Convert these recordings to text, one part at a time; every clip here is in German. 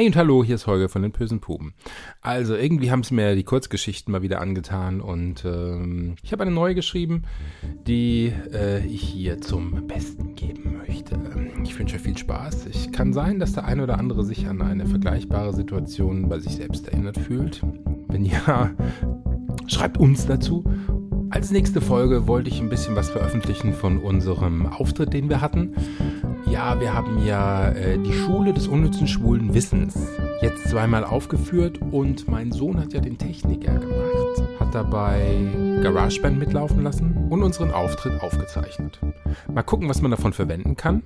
Hey und hallo, hier ist Holger von den bösen Puben. Also irgendwie haben es mir die Kurzgeschichten mal wieder angetan und ähm, ich habe eine neue geschrieben, die äh, ich hier zum Besten geben möchte. Ich wünsche viel Spaß. Ich kann sein, dass der eine oder andere sich an eine vergleichbare Situation bei sich selbst erinnert fühlt. Wenn ja, schreibt uns dazu als nächste Folge wollte ich ein bisschen was veröffentlichen von unserem Auftritt, den wir hatten. Ja, wir haben ja äh, die Schule des unnützen schwulen Wissens jetzt zweimal aufgeführt und mein Sohn hat ja den Techniker gemacht, hat dabei GarageBand mitlaufen lassen und unseren Auftritt aufgezeichnet. Mal gucken, was man davon verwenden kann.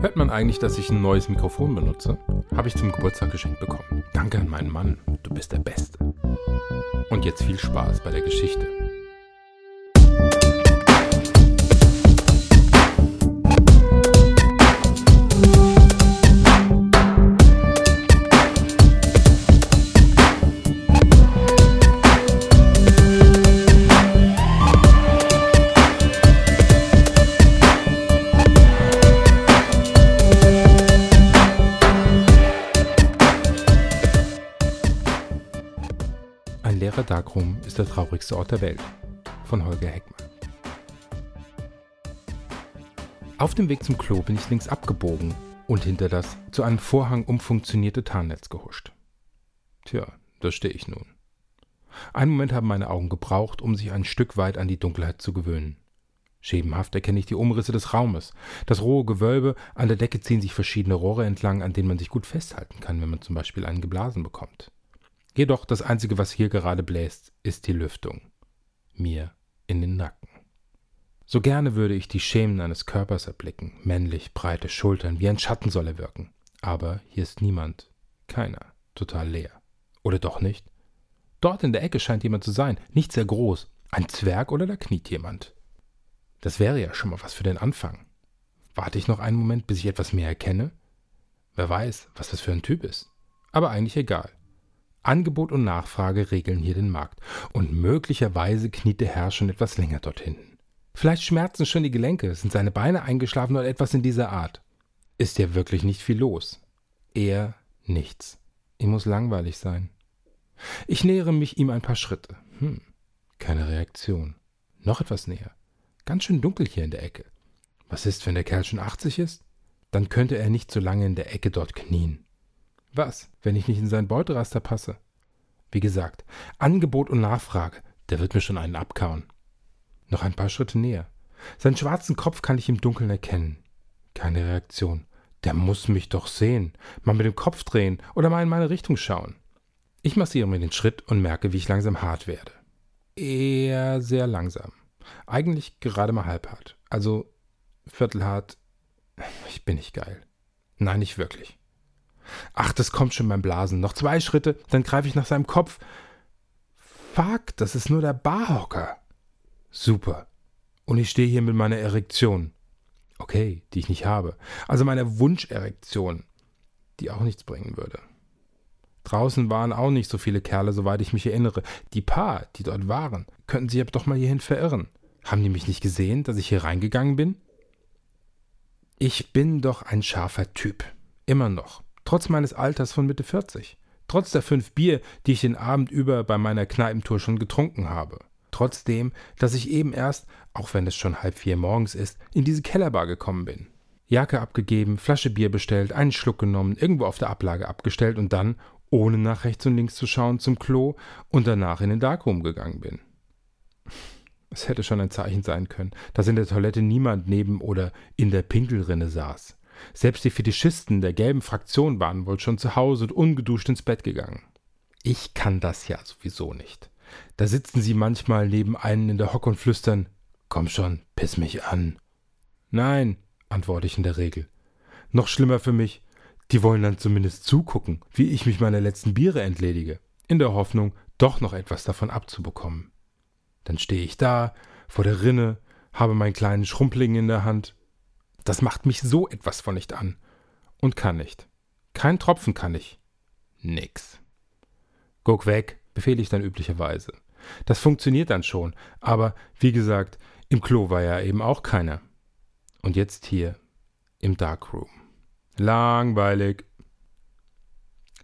Hört man eigentlich, dass ich ein neues Mikrofon benutze? Habe ich zum Geburtstag geschenkt bekommen. Danke an meinen Mann, du bist der Beste. Und jetzt viel Spaß bei der Geschichte. Darkroom ist der traurigste Ort der Welt. Von Holger Heckmann. Auf dem Weg zum Klo bin ich links abgebogen und hinter das zu einem Vorhang umfunktionierte Tarnnetz gehuscht. Tja, da stehe ich nun. Einen Moment haben meine Augen gebraucht, um sich ein Stück weit an die Dunkelheit zu gewöhnen. Schemenhaft erkenne ich die Umrisse des Raumes. Das rohe Gewölbe, an der Decke ziehen sich verschiedene Rohre entlang, an denen man sich gut festhalten kann, wenn man zum Beispiel einen geblasen bekommt. Jedoch das Einzige, was hier gerade bläst, ist die Lüftung. Mir in den Nacken. So gerne würde ich die Schemen eines Körpers erblicken, männlich, breite Schultern, wie ein Schatten soll er wirken. Aber hier ist niemand, keiner, total leer. Oder doch nicht? Dort in der Ecke scheint jemand zu sein, nicht sehr groß. Ein Zwerg oder da kniet jemand. Das wäre ja schon mal was für den Anfang. Warte ich noch einen Moment, bis ich etwas mehr erkenne? Wer weiß, was das für ein Typ ist. Aber eigentlich egal. Angebot und Nachfrage regeln hier den Markt. Und möglicherweise kniet der Herr schon etwas länger dort hinten. Vielleicht schmerzen schon die Gelenke, sind seine Beine eingeschlafen oder etwas in dieser Art. Ist ja wirklich nicht viel los. Eher nichts. Ihm muss langweilig sein. Ich nähere mich ihm ein paar Schritte. Hm, keine Reaktion. Noch etwas näher. Ganz schön dunkel hier in der Ecke. Was ist, wenn der Kerl schon 80 ist? Dann könnte er nicht so lange in der Ecke dort knien. Was, wenn ich nicht in sein Beuteraster passe? Wie gesagt, Angebot und Nachfrage, der wird mir schon einen abkauen. Noch ein paar Schritte näher. Seinen schwarzen Kopf kann ich im Dunkeln erkennen. Keine Reaktion. Der muss mich doch sehen. Mal mit dem Kopf drehen oder mal in meine Richtung schauen. Ich massiere mir den Schritt und merke, wie ich langsam hart werde. Eher sehr langsam. Eigentlich gerade mal halbhart. Also viertelhart. Ich bin nicht geil. Nein, nicht wirklich. Ach, das kommt schon beim Blasen. Noch zwei Schritte, dann greife ich nach seinem Kopf. Fuck, das ist nur der Barhocker. Super. Und ich stehe hier mit meiner Erektion. Okay, die ich nicht habe. Also meiner Wunscherektion, die auch nichts bringen würde. Draußen waren auch nicht so viele Kerle, soweit ich mich erinnere. Die paar, die dort waren, könnten sich aber doch mal hierhin verirren. Haben die mich nicht gesehen, dass ich hier reingegangen bin? Ich bin doch ein scharfer Typ. Immer noch trotz meines Alters von Mitte 40, trotz der fünf Bier, die ich den Abend über bei meiner Kneipentour schon getrunken habe, trotzdem, dass ich eben erst, auch wenn es schon halb vier morgens ist, in diese Kellerbar gekommen bin. Jacke abgegeben, Flasche Bier bestellt, einen Schluck genommen, irgendwo auf der Ablage abgestellt und dann, ohne nach rechts und links zu schauen, zum Klo und danach in den Darkroom gegangen bin. Es hätte schon ein Zeichen sein können, dass in der Toilette niemand neben oder in der Pinkelrinne saß. Selbst die Fetischisten der gelben Fraktion waren wohl schon zu Hause und ungeduscht ins Bett gegangen. Ich kann das ja sowieso nicht. Da sitzen sie manchmal neben einen in der Hocke und flüstern: Komm schon, piss mich an. Nein, antworte ich in der Regel. Noch schlimmer für mich, die wollen dann zumindest zugucken, wie ich mich meiner letzten Biere entledige, in der Hoffnung, doch noch etwas davon abzubekommen. Dann stehe ich da, vor der Rinne, habe meinen kleinen Schrumpling in der Hand das macht mich so etwas von nicht an. Und kann nicht. Kein Tropfen kann ich. Nix. Guck weg, befehle ich dann üblicherweise. Das funktioniert dann schon, aber wie gesagt, im Klo war ja eben auch keiner. Und jetzt hier, im Darkroom. Langweilig.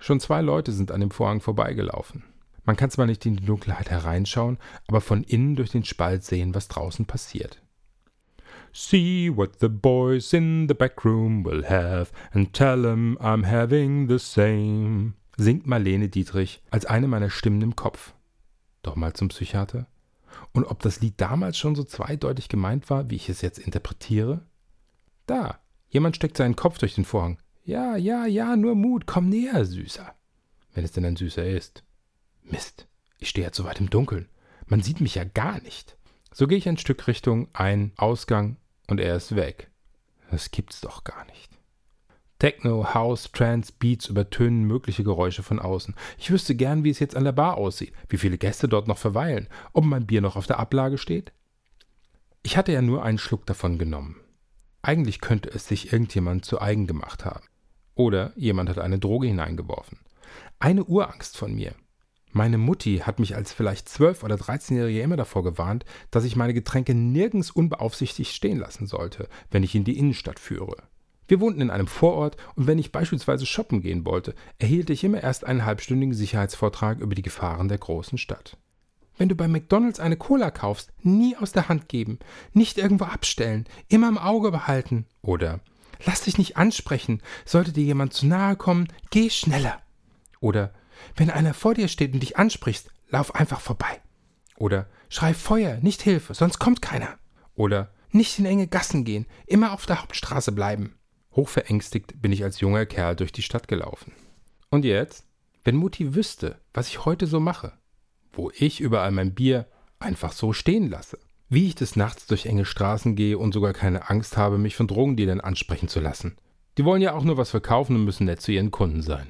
Schon zwei Leute sind an dem Vorhang vorbeigelaufen. Man kann zwar nicht in die Dunkelheit hereinschauen, aber von innen durch den Spalt sehen, was draußen passiert. See what the boys in the back room will have and tell them I'm having the same, singt Marlene Dietrich als eine meiner Stimmen im Kopf. Doch mal zum Psychiater. Und ob das Lied damals schon so zweideutig gemeint war, wie ich es jetzt interpretiere? Da, jemand steckt seinen Kopf durch den Vorhang. Ja, ja, ja, nur Mut, komm näher, Süßer. Wenn es denn ein Süßer ist. Mist, ich stehe ja zu weit im Dunkeln. Man sieht mich ja gar nicht. So gehe ich ein Stück Richtung Ein-, Ausgang und er ist weg. Das gibt's doch gar nicht. Techno, House, Trance, Beats übertönen mögliche Geräusche von außen. Ich wüsste gern, wie es jetzt an der Bar aussieht, wie viele Gäste dort noch verweilen, ob mein Bier noch auf der Ablage steht. Ich hatte ja nur einen Schluck davon genommen. Eigentlich könnte es sich irgendjemand zu eigen gemacht haben. Oder jemand hat eine Droge hineingeworfen. Eine Urangst von mir. Meine Mutti hat mich als vielleicht 12- oder 13-Jährige immer davor gewarnt, dass ich meine Getränke nirgends unbeaufsichtigt stehen lassen sollte, wenn ich in die Innenstadt führe. Wir wohnten in einem Vorort und wenn ich beispielsweise shoppen gehen wollte, erhielt ich immer erst einen halbstündigen Sicherheitsvortrag über die Gefahren der großen Stadt. Wenn du bei McDonalds eine Cola kaufst, nie aus der Hand geben, nicht irgendwo abstellen, immer im Auge behalten. Oder lass dich nicht ansprechen, sollte dir jemand zu nahe kommen, geh schneller. Oder wenn einer vor dir steht und dich ansprichst, lauf einfach vorbei. Oder schrei Feuer, nicht Hilfe, sonst kommt keiner. Oder nicht in enge Gassen gehen, immer auf der Hauptstraße bleiben. Hochverängstigt bin ich als junger Kerl durch die Stadt gelaufen. Und jetzt? Wenn Mutti wüsste, was ich heute so mache, wo ich überall mein Bier einfach so stehen lasse, wie ich des Nachts durch enge Straßen gehe und sogar keine Angst habe, mich von Drogendealern ansprechen zu lassen. Die wollen ja auch nur was verkaufen und müssen nett zu ihren Kunden sein.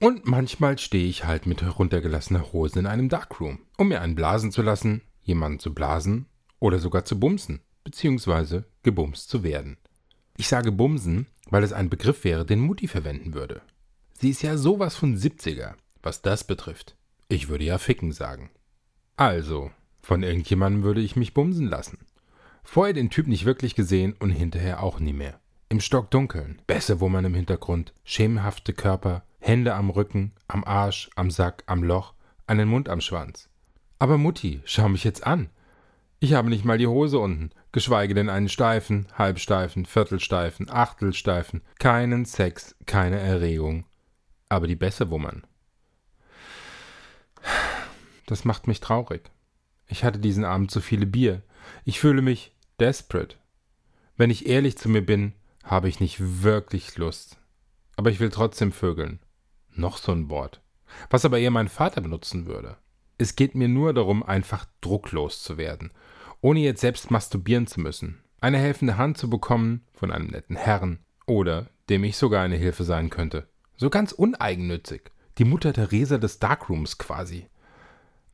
Und manchmal stehe ich halt mit heruntergelassener Hose in einem Darkroom, um mir einen blasen zu lassen, jemanden zu blasen oder sogar zu bumsen, beziehungsweise gebumst zu werden. Ich sage bumsen, weil es ein Begriff wäre, den Mutti verwenden würde. Sie ist ja sowas von 70er, was das betrifft. Ich würde ja ficken sagen. Also, von irgendjemandem würde ich mich bumsen lassen. Vorher den Typ nicht wirklich gesehen und hinterher auch nie mehr. Im Stockdunkeln, Bässewummern im Hintergrund, schemenhafte Körper, Hände am Rücken, am Arsch, am Sack, am Loch, einen Mund am Schwanz. Aber Mutti, schau mich jetzt an. Ich habe nicht mal die Hose unten, geschweige denn einen steifen, halbsteifen, viertelsteifen, achtelsteifen, keinen Sex, keine Erregung. Aber die Bässe wummern. Das macht mich traurig. Ich hatte diesen Abend zu viele Bier. Ich fühle mich desperate. Wenn ich ehrlich zu mir bin, habe ich nicht wirklich Lust. Aber ich will trotzdem vögeln. Noch so ein Wort. Was aber eher mein Vater benutzen würde. Es geht mir nur darum, einfach drucklos zu werden, ohne jetzt selbst masturbieren zu müssen, eine helfende Hand zu bekommen von einem netten Herrn oder dem ich sogar eine Hilfe sein könnte. So ganz uneigennützig. Die Mutter Theresa des Darkrooms quasi.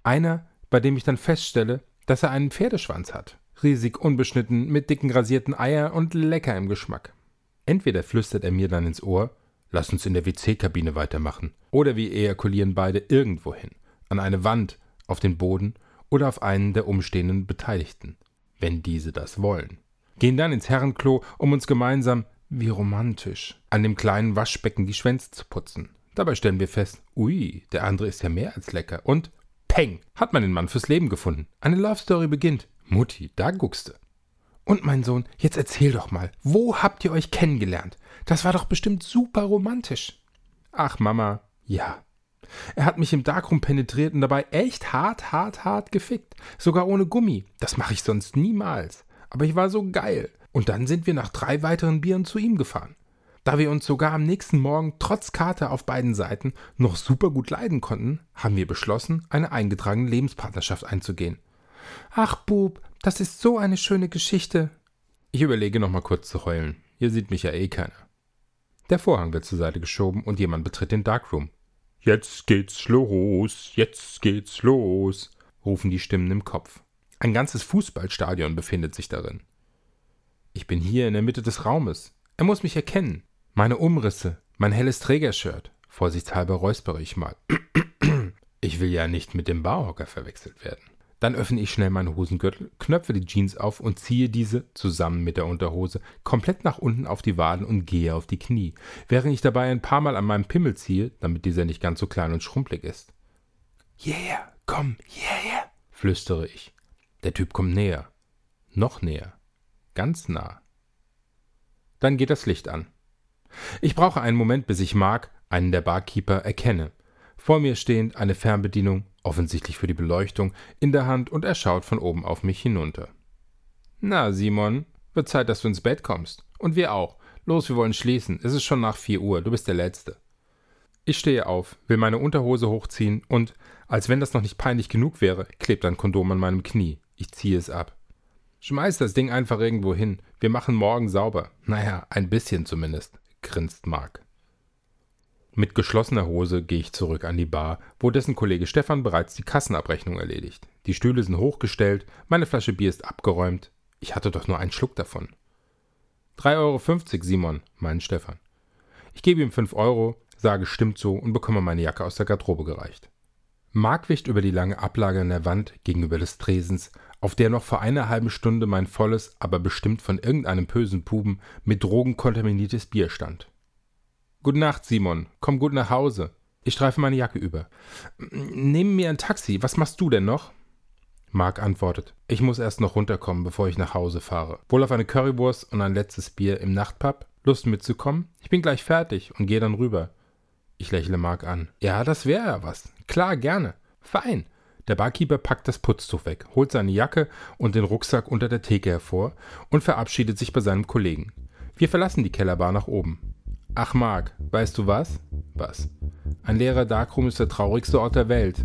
Einer, bei dem ich dann feststelle, dass er einen Pferdeschwanz hat. Riesig unbeschnitten, mit dicken rasierten Eier und lecker im Geschmack. Entweder flüstert er mir dann ins Ohr, Lass uns in der WC-Kabine weitermachen. Oder wir ejakulieren beide irgendwohin. An eine Wand, auf den Boden oder auf einen der umstehenden Beteiligten, wenn diese das wollen. Gehen dann ins Herrenklo, um uns gemeinsam, wie romantisch, an dem kleinen Waschbecken die Schwänze zu putzen. Dabei stellen wir fest, ui, der andere ist ja mehr als lecker. Und peng, hat man den Mann fürs Leben gefunden. Eine Love Story beginnt. Mutti, da guckste. Und mein Sohn, jetzt erzähl doch mal, wo habt ihr euch kennengelernt? Das war doch bestimmt super romantisch. Ach, Mama, ja. Er hat mich im Darkroom penetriert und dabei echt hart, hart, hart gefickt. Sogar ohne Gummi. Das mache ich sonst niemals. Aber ich war so geil. Und dann sind wir nach drei weiteren Bieren zu ihm gefahren. Da wir uns sogar am nächsten Morgen trotz Kater auf beiden Seiten noch super gut leiden konnten, haben wir beschlossen, eine eingetragene Lebenspartnerschaft einzugehen. Ach, Bub, das ist so eine schöne Geschichte. Ich überlege noch mal kurz zu heulen. Hier sieht mich ja eh keiner. Der Vorhang wird zur Seite geschoben und jemand betritt den Darkroom. Jetzt geht's los, jetzt geht's los, rufen die Stimmen im Kopf. Ein ganzes Fußballstadion befindet sich darin. Ich bin hier in der Mitte des Raumes. Er muss mich erkennen. Meine Umrisse, mein helles Trägershirt. Vorsichtshalber räuspere ich mal. Ich will ja nicht mit dem Barhocker verwechselt werden. Dann öffne ich schnell meinen Hosengürtel, knöpfe die Jeans auf und ziehe diese, zusammen mit der Unterhose, komplett nach unten auf die Waden und gehe auf die Knie, während ich dabei ein paar Mal an meinem Pimmel ziehe, damit dieser nicht ganz so klein und schrumpelig ist. Yeah, komm, yeah, yeah, flüstere ich. Der Typ kommt näher. Noch näher. Ganz nah. Dann geht das Licht an. Ich brauche einen Moment, bis ich Mark, einen der Barkeeper, erkenne. Vor mir stehend eine Fernbedienung, offensichtlich für die Beleuchtung, in der Hand und er schaut von oben auf mich hinunter. Na, Simon, wird Zeit, dass du ins Bett kommst. Und wir auch. Los, wir wollen schließen. Es ist schon nach vier Uhr. Du bist der Letzte. Ich stehe auf, will meine Unterhose hochziehen und, als wenn das noch nicht peinlich genug wäre, klebt ein Kondom an meinem Knie. Ich ziehe es ab. Schmeiß das Ding einfach irgendwo hin. Wir machen morgen sauber. Naja, ein bisschen zumindest, grinst Mark. Mit geschlossener Hose gehe ich zurück an die Bar, wo dessen Kollege Stefan bereits die Kassenabrechnung erledigt. Die Stühle sind hochgestellt, meine Flasche Bier ist abgeräumt. Ich hatte doch nur einen Schluck davon. 3,50 Euro, Simon, meint Stefan. Ich gebe ihm 5 Euro, sage stimmt so und bekomme meine Jacke aus der Garderobe gereicht. Mark wischt über die lange Ablage an der Wand gegenüber des Tresens, auf der noch vor einer halben Stunde mein volles, aber bestimmt von irgendeinem bösen Puben mit Drogen kontaminiertes Bier stand. Gute Nacht, Simon. Komm gut nach Hause. Ich streife meine Jacke über. Nehmen mir ein Taxi. Was machst du denn noch? Mark antwortet. Ich muss erst noch runterkommen, bevor ich nach Hause fahre. Wohl auf eine Currywurst und ein letztes Bier im Nachtpub? Lust mitzukommen? Ich bin gleich fertig und gehe dann rüber. Ich lächle Mark an. Ja, das wäre ja was. Klar, gerne. Fein. Der Barkeeper packt das Putztuch weg, holt seine Jacke und den Rucksack unter der Theke hervor und verabschiedet sich bei seinem Kollegen. Wir verlassen die Kellerbar nach oben. Ach Mark, weißt du was? Was? Ein leerer Darkroom ist der traurigste Ort der Welt.